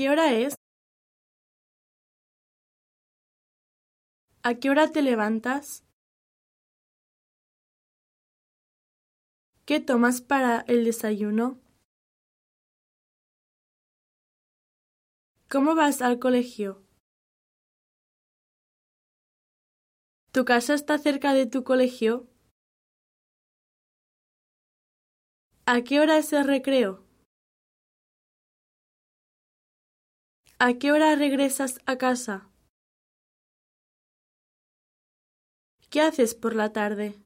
qué hora es? ¿A qué hora te levantas? ¿Qué tomas para el desayuno? ¿Cómo vas al colegio? ¿Tu casa está cerca de tu colegio? ¿A qué hora es el recreo? ¿A qué hora regresas a casa? ¿Qué haces por la tarde?